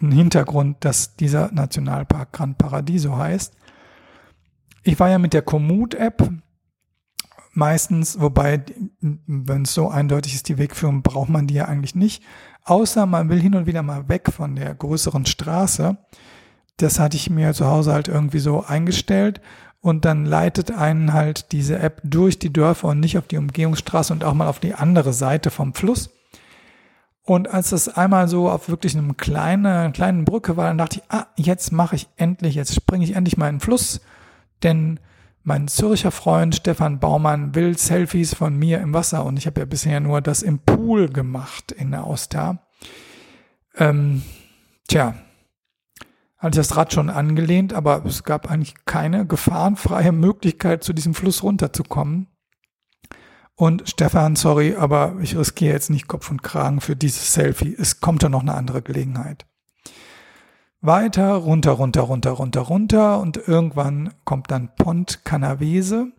einen Hintergrund, dass dieser Nationalpark Gran Paradiso heißt. Ich war ja mit der Komoot-App meistens, wobei, wenn es so eindeutig ist, die Wegführung, braucht man die ja eigentlich nicht. Außer man will hin und wieder mal weg von der größeren Straße. Das hatte ich mir zu Hause halt irgendwie so eingestellt. Und dann leitet einen halt diese App durch die Dörfer und nicht auf die Umgehungsstraße und auch mal auf die andere Seite vom Fluss. Und als das einmal so auf wirklich einem kleinen, kleinen Brücke war, dann dachte ich, ah, jetzt mache ich endlich, jetzt springe ich endlich mal in den Fluss, denn Mein Zürcher Freund Stefan Baumann will Selfies von mir im Wasser und ich habe ja bisher nur das im Pool gemacht in der Auster. Ähm, tja, hatte ich das Rad schon angelehnt, aber es gab eigentlich keine gefahrenfreie Möglichkeit, zu diesem Fluss runterzukommen. Und Stefan, sorry, aber ich riskiere jetzt nicht Kopf und Kragen für dieses Selfie. Es kommt da noch eine andere Gelegenheit. Weiter, runter, runter, runter, runter, runter und irgendwann kommt dann Pont Canavese.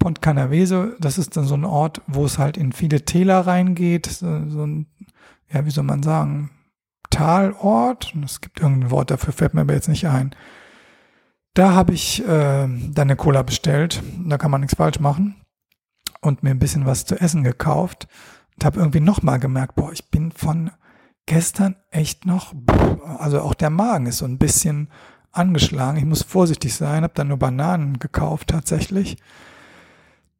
Pont Canavese, das ist dann so ein Ort, wo es halt in viele Täler reingeht, so ein, ja, wie soll man sagen, Talort. Es gibt irgendein Wort dafür, fällt mir aber jetzt nicht ein. Da habe ich äh, dann eine Cola bestellt. Da kann man nichts falsch machen. Und mir ein bisschen was zu essen gekauft. Und habe irgendwie nochmal gemerkt, boah, ich bin von gestern echt noch, also auch der Magen ist so ein bisschen angeschlagen. Ich muss vorsichtig sein, habe dann nur Bananen gekauft tatsächlich.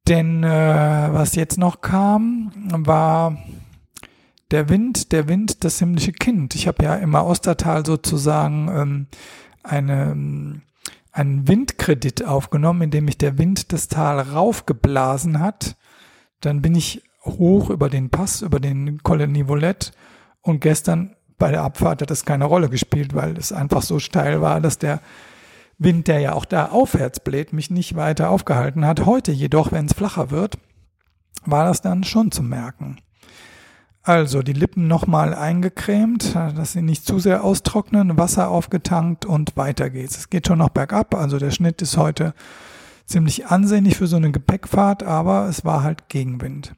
Denn äh, was jetzt noch kam, war der Wind, der Wind, das himmlische Kind. Ich habe ja im Ostertal sozusagen ähm, eine, ähm, einen Windkredit aufgenommen, in dem mich der Wind das Tal raufgeblasen hat. Dann bin ich hoch über den Pass, über den Nivolette und gestern bei der Abfahrt hat das keine Rolle gespielt, weil es einfach so steil war, dass der Wind, der ja auch da aufwärts bläht, mich nicht weiter aufgehalten hat. Heute jedoch, wenn es flacher wird, war das dann schon zu merken. Also die Lippen nochmal eingecremt, dass sie nicht zu sehr austrocknen, Wasser aufgetankt und weiter geht's. Es geht schon noch bergab, also der Schnitt ist heute ziemlich ansehnlich für so eine Gepäckfahrt, aber es war halt Gegenwind.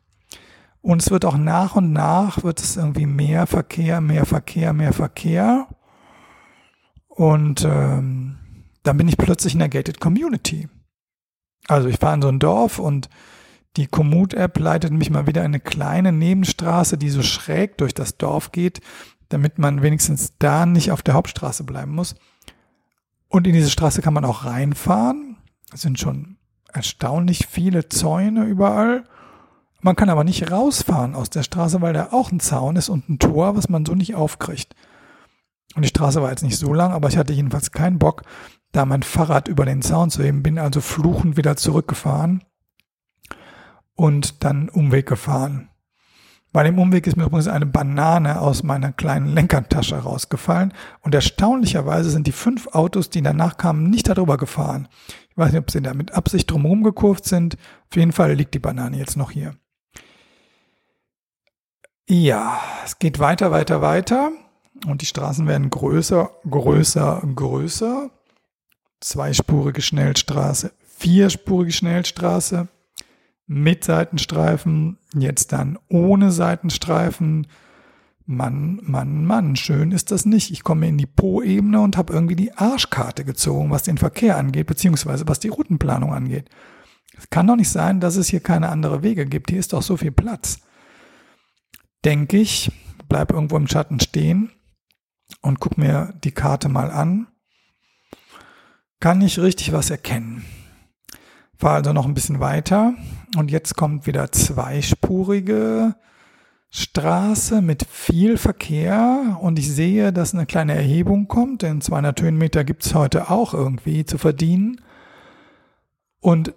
Und es wird auch nach und nach, wird es irgendwie mehr Verkehr, mehr Verkehr, mehr Verkehr. Und ähm, dann bin ich plötzlich in der Gated Community. Also ich war in so ein Dorf und die Komoot-App leitet mich mal wieder in eine kleine Nebenstraße, die so schräg durch das Dorf geht, damit man wenigstens da nicht auf der Hauptstraße bleiben muss. Und in diese Straße kann man auch reinfahren. Es sind schon erstaunlich viele Zäune überall. Man kann aber nicht rausfahren aus der Straße, weil da auch ein Zaun ist und ein Tor, was man so nicht aufkriegt. Und die Straße war jetzt nicht so lang, aber ich hatte jedenfalls keinen Bock, da mein Fahrrad über den Zaun zu heben, bin also fluchend wieder zurückgefahren und dann Umweg gefahren. Bei dem Umweg ist mir übrigens eine Banane aus meiner kleinen Lenkertasche rausgefallen und erstaunlicherweise sind die fünf Autos, die danach kamen, nicht darüber gefahren. Ich weiß nicht, ob sie da mit Absicht drumherum gekurvt sind. Auf jeden Fall liegt die Banane jetzt noch hier. Ja, es geht weiter, weiter, weiter. Und die Straßen werden größer, größer, größer. Zweispurige Schnellstraße, vierspurige Schnellstraße mit Seitenstreifen, jetzt dann ohne Seitenstreifen. Mann, Mann, Mann, schön ist das nicht. Ich komme in die Po-Ebene und habe irgendwie die Arschkarte gezogen, was den Verkehr angeht, beziehungsweise was die Routenplanung angeht. Es kann doch nicht sein, dass es hier keine andere Wege gibt. Hier ist doch so viel Platz denke ich, bleib irgendwo im Schatten stehen und guck mir die Karte mal an. Kann ich richtig was erkennen. Fahr also noch ein bisschen weiter und jetzt kommt wieder zweispurige Straße mit viel Verkehr und ich sehe, dass eine kleine Erhebung kommt, denn 200 Höhenmeter gibt es heute auch irgendwie zu verdienen. Und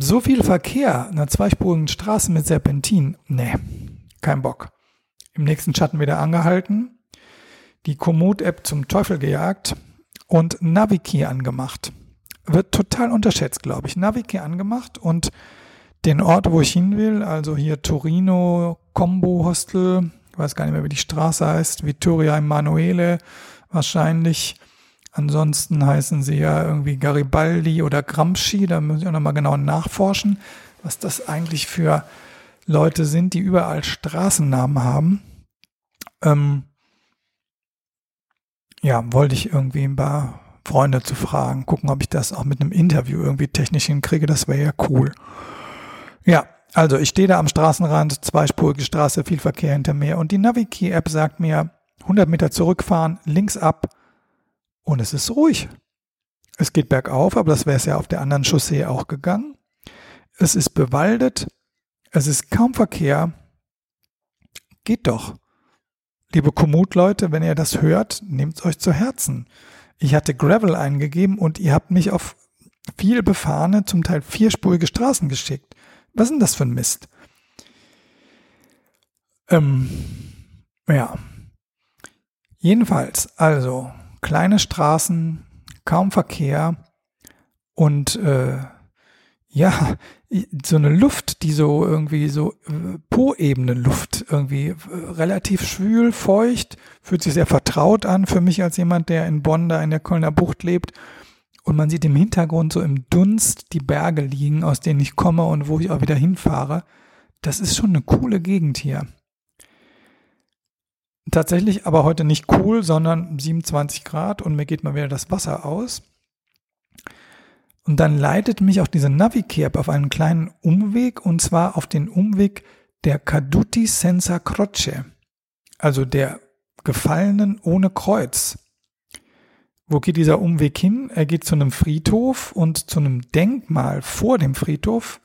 so viel Verkehr, einer zweispurigen Straße mit Serpentin, nee, kein Bock im nächsten Schatten wieder angehalten, die Komoot-App zum Teufel gejagt und Naviki angemacht. Wird total unterschätzt, glaube ich. Naviki angemacht und den Ort, wo ich hin will, also hier Torino Combo Hostel, ich weiß gar nicht mehr, wie die Straße heißt, Vittoria Emanuele wahrscheinlich. Ansonsten heißen sie ja irgendwie Garibaldi oder Gramsci, da muss ich auch nochmal genau nachforschen, was das eigentlich für Leute sind, die überall Straßennamen haben. Ähm, ja, wollte ich irgendwie ein paar Freunde zu fragen, gucken, ob ich das auch mit einem Interview irgendwie technisch hinkriege. Das wäre ja cool. Ja, also ich stehe da am Straßenrand, zweispurige Straße, viel Verkehr hinter mir und die Naviki-App sagt mir 100 Meter zurückfahren, links ab und es ist ruhig. Es geht bergauf, aber das wäre es ja auf der anderen Chaussee auch gegangen. Es ist bewaldet, es ist kaum Verkehr. Geht doch. Liebe Komoot-Leute, wenn ihr das hört, nehmt es euch zu Herzen. Ich hatte Gravel eingegeben und ihr habt mich auf viel befahrene, zum Teil vierspurige Straßen geschickt. Was denn das für ein Mist? Ähm, ja. Jedenfalls, also kleine Straßen, kaum Verkehr und äh, ja, so eine Luft, die so irgendwie so äh, Po-Ebene Luft, irgendwie äh, relativ schwül, feucht, fühlt sich sehr vertraut an für mich als jemand, der in Bonn da in der Kölner Bucht lebt. Und man sieht im Hintergrund so im Dunst die Berge liegen, aus denen ich komme und wo ich auch wieder hinfahre. Das ist schon eine coole Gegend hier. Tatsächlich aber heute nicht cool, sondern 27 Grad und mir geht mal wieder das Wasser aus. Und dann leitet mich auch diese Navicare auf einen kleinen Umweg und zwar auf den Umweg der Caduti senza croce, also der Gefallenen ohne Kreuz. Wo geht dieser Umweg hin? Er geht zu einem Friedhof und zu einem Denkmal vor dem Friedhof.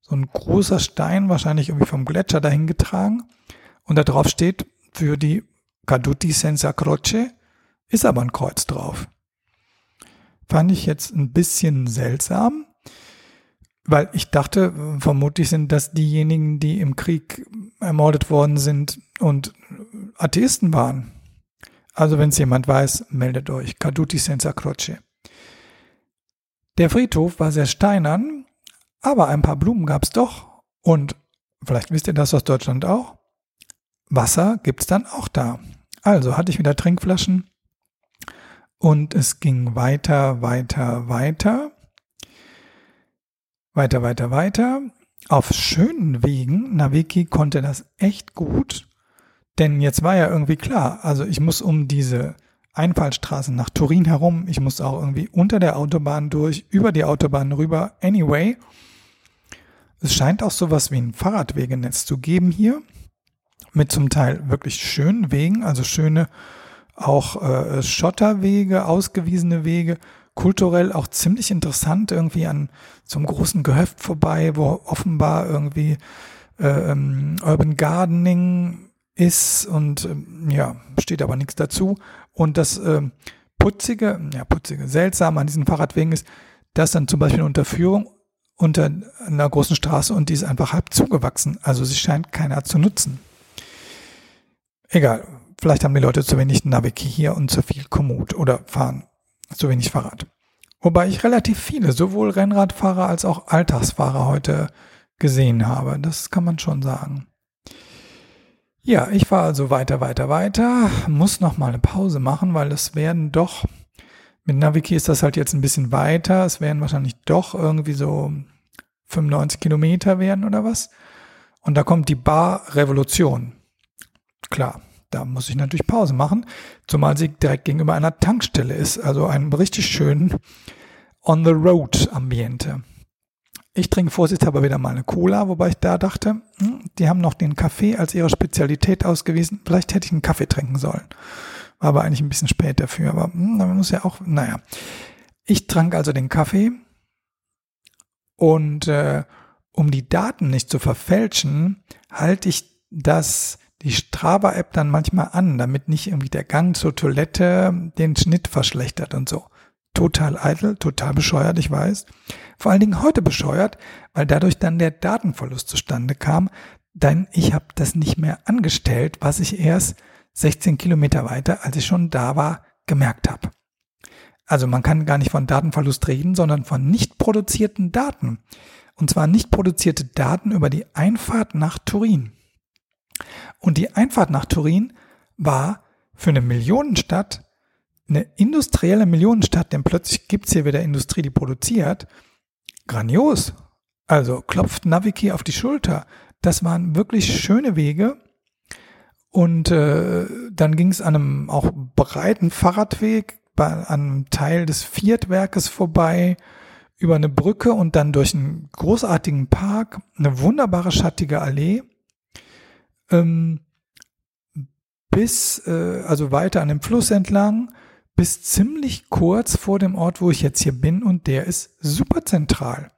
So ein großer Stein, wahrscheinlich irgendwie vom Gletscher dahin getragen. Und da drauf steht für die Caduti senza croce, ist aber ein Kreuz drauf fand ich jetzt ein bisschen seltsam, weil ich dachte, vermutlich sind das diejenigen, die im Krieg ermordet worden sind und Atheisten waren. Also wenn es jemand weiß, meldet euch. Caduti senza croce. Der Friedhof war sehr steinern, aber ein paar Blumen gab es doch. Und vielleicht wisst ihr das aus Deutschland auch. Wasser gibt's dann auch da. Also hatte ich wieder Trinkflaschen und es ging weiter, weiter, weiter. Weiter, weiter, weiter. Auf schönen Wegen, Naviki konnte das echt gut, denn jetzt war ja irgendwie klar, also ich muss um diese Einfallstraße nach Turin herum, ich muss auch irgendwie unter der Autobahn durch, über die Autobahn rüber, anyway. Es scheint auch sowas wie ein Fahrradwegenetz zu geben hier, mit zum Teil wirklich schönen Wegen, also schöne auch äh, Schotterwege, ausgewiesene Wege, kulturell auch ziemlich interessant, irgendwie an so großen Gehöft vorbei, wo offenbar irgendwie äh, ähm, Urban Gardening ist und äh, ja, steht aber nichts dazu. Und das äh, putzige, ja, putzige, seltsam an diesen Fahrradwegen ist, dass dann zum Beispiel eine Unterführung unter einer großen Straße und die ist einfach halb zugewachsen. Also sie scheint keiner zu nutzen. Egal, Vielleicht haben die Leute zu wenig Naviki hier und zu viel Komoot oder fahren zu wenig Fahrrad. Wobei ich relativ viele, sowohl Rennradfahrer als auch Alltagsfahrer heute gesehen habe. Das kann man schon sagen. Ja, ich fahre also weiter, weiter, weiter. Muss noch mal eine Pause machen, weil es werden doch, mit Naviki ist das halt jetzt ein bisschen weiter. Es werden wahrscheinlich doch irgendwie so 95 Kilometer werden oder was. Und da kommt die Bar Revolution. Klar, da muss ich natürlich Pause machen, zumal sie direkt gegenüber einer Tankstelle ist, also ein richtig schön On-the-Road-Ambiente. Ich trinke vorsichtshalber wieder mal eine Cola, wobei ich da dachte, hm, die haben noch den Kaffee als ihre Spezialität ausgewiesen. Vielleicht hätte ich einen Kaffee trinken sollen. War aber eigentlich ein bisschen spät dafür, aber hm, man muss ja auch, naja. Ich trank also den Kaffee und äh, um die Daten nicht zu verfälschen, halte ich das die Strava-App dann manchmal an, damit nicht irgendwie der Gang zur Toilette den Schnitt verschlechtert und so. Total eitel, total bescheuert, ich weiß. Vor allen Dingen heute bescheuert, weil dadurch dann der Datenverlust zustande kam, denn ich habe das nicht mehr angestellt, was ich erst 16 Kilometer weiter, als ich schon da war, gemerkt habe. Also man kann gar nicht von Datenverlust reden, sondern von nicht produzierten Daten. Und zwar nicht produzierte Daten über die Einfahrt nach Turin. Und die Einfahrt nach Turin war für eine Millionenstadt, eine industrielle Millionenstadt, denn plötzlich gibt's hier wieder Industrie, die produziert, grandios. Also klopft Naviki auf die Schulter. Das waren wirklich schöne Wege. Und äh, dann ging es an einem auch breiten Fahrradweg, bei einem Teil des Fiat-Werkes vorbei, über eine Brücke und dann durch einen großartigen Park, eine wunderbare schattige Allee ähm, bis, äh, also weiter an dem Fluss entlang, bis ziemlich kurz vor dem Ort, wo ich jetzt hier bin und der ist super zentral.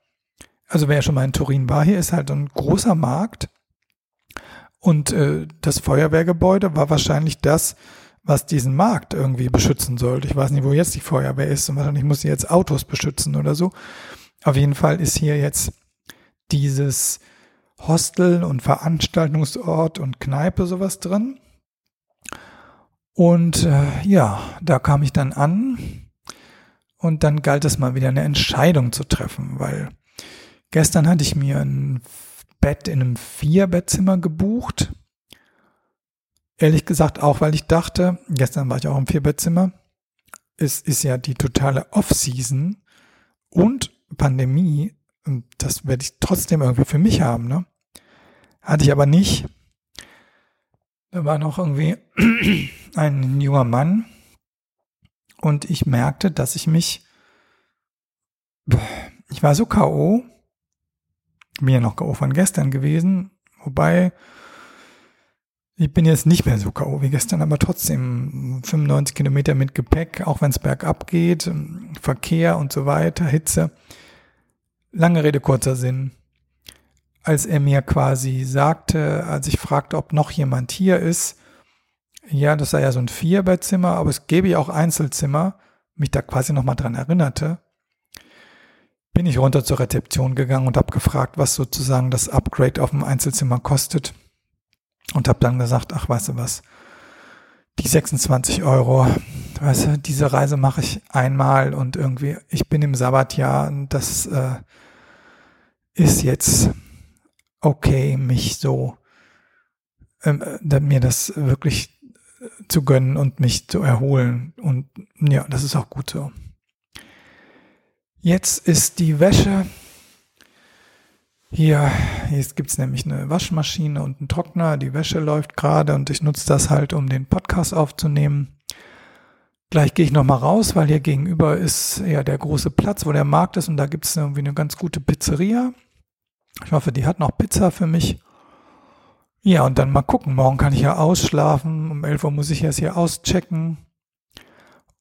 Also wer schon mal in Turin war, hier ist halt ein großer Markt und äh, das Feuerwehrgebäude war wahrscheinlich das, was diesen Markt irgendwie beschützen sollte. Ich weiß nicht, wo jetzt die Feuerwehr ist und wahrscheinlich muss sie jetzt Autos beschützen oder so. Auf jeden Fall ist hier jetzt dieses Hostel und Veranstaltungsort und Kneipe sowas drin. Und äh, ja, da kam ich dann an und dann galt es mal wieder eine Entscheidung zu treffen, weil gestern hatte ich mir ein Bett in einem Vierbettzimmer gebucht Ehrlich gesagt auch, weil ich dachte, gestern war ich auch im Vierbettzimmer, es ist ja die totale Off-Season und Pandemie, und das werde ich trotzdem irgendwie für mich haben, ne? Hatte ich aber nicht. Da war noch irgendwie [CLEARS THROAT] ein junger Mann und ich merkte, dass ich mich, ich war so K.O., mir noch K.O. von gestern gewesen, wobei ich bin jetzt nicht mehr so K.O. wie gestern, aber trotzdem 95 Kilometer mit Gepäck, auch wenn es bergab geht, Verkehr und so weiter, Hitze. Lange Rede, kurzer Sinn. Als er mir quasi sagte, als ich fragte, ob noch jemand hier ist, ja, das sei ja so ein Vierbettzimmer, aber es gäbe ja auch Einzelzimmer, mich da quasi nochmal dran erinnerte, bin ich runter zur Rezeption gegangen und habe gefragt, was sozusagen das Upgrade auf dem Einzelzimmer kostet und habe dann gesagt, ach, weißt du was, die 26 Euro, weißt du, diese Reise mache ich einmal und irgendwie, ich bin im Sabbatjahr und das äh, ist jetzt okay, mich so, ähm, äh, mir das wirklich zu gönnen und mich zu erholen. Und ja, das ist auch gut so. Jetzt ist die Wäsche hier, hier gibt es nämlich eine Waschmaschine und einen Trockner. Die Wäsche läuft gerade und ich nutze das halt, um den Podcast aufzunehmen. Gleich gehe ich nochmal raus, weil hier gegenüber ist ja der große Platz, wo der Markt ist und da gibt es irgendwie eine ganz gute Pizzeria. Ich hoffe, die hat noch Pizza für mich. Ja, und dann mal gucken. Morgen kann ich ja ausschlafen. Um 11 Uhr muss ich erst hier auschecken.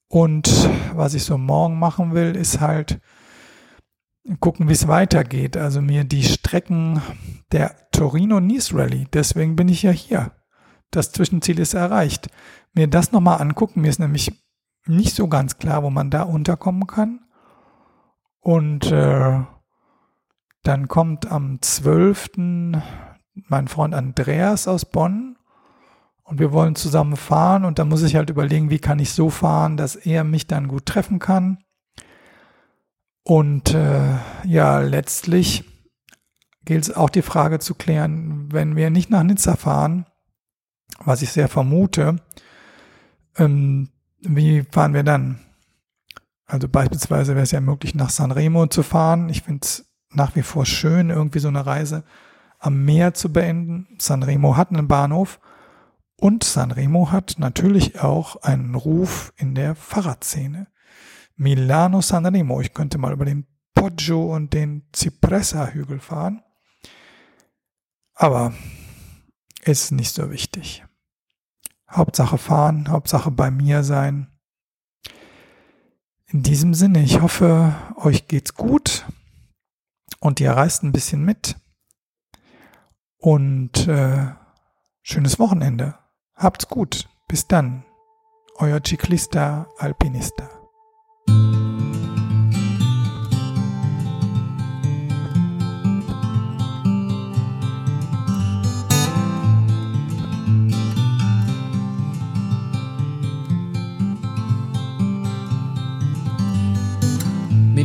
Und was ich so morgen machen will, ist halt gucken, wie es weitergeht. Also mir die Strecken der Torino-Nice Rally, deswegen bin ich ja hier. Das Zwischenziel ist erreicht. Mir das nochmal angucken, mir ist nämlich nicht so ganz klar, wo man da unterkommen kann. Und äh, dann kommt am 12. mein Freund Andreas aus Bonn und wir wollen zusammen fahren und da muss ich halt überlegen, wie kann ich so fahren, dass er mich dann gut treffen kann. Und äh, ja, letztlich gilt es auch die Frage zu klären, wenn wir nicht nach Nizza fahren, was ich sehr vermute, ähm, wie fahren wir dann? Also beispielsweise wäre es ja möglich, nach Sanremo zu fahren. Ich finde es nach wie vor schön, irgendwie so eine Reise am Meer zu beenden. Sanremo hat einen Bahnhof und Sanremo hat natürlich auch einen Ruf in der Fahrradszene. Milano Sanremo. Ich könnte mal über den Poggio und den Cipressa-Hügel fahren. Aber ist nicht so wichtig. Hauptsache fahren, Hauptsache bei mir sein. In diesem Sinne, ich hoffe, euch geht's gut und ihr reist ein bisschen mit. Und äh, schönes Wochenende. Habt's gut. Bis dann. Euer Ciclista Alpinista.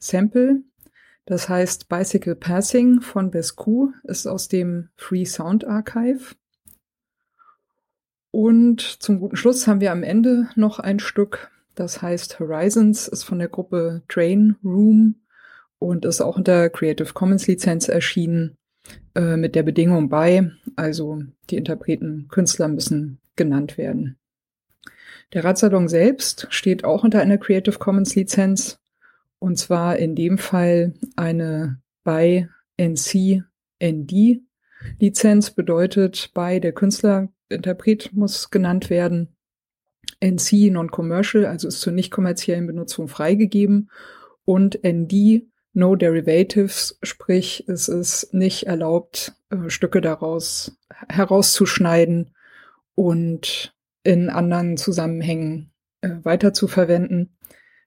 Sample, das heißt Bicycle Passing von Bescu, ist aus dem Free Sound Archive. Und zum guten Schluss haben wir am Ende noch ein Stück, das heißt Horizons, ist von der Gruppe Train Room und ist auch unter Creative Commons Lizenz erschienen, äh, mit der Bedingung bei, also die Interpreten, Künstler müssen genannt werden. Der Radsalon selbst steht auch unter einer Creative Commons Lizenz und zwar in dem Fall eine bei NC ND Lizenz bedeutet bei der Künstler Interpret muss genannt werden. NC Non-Commercial, also ist zur nicht kommerziellen Benutzung freigegeben und ND No Derivatives, sprich es ist nicht erlaubt, äh, Stücke daraus herauszuschneiden und in anderen Zusammenhängen äh, weiter zu verwenden.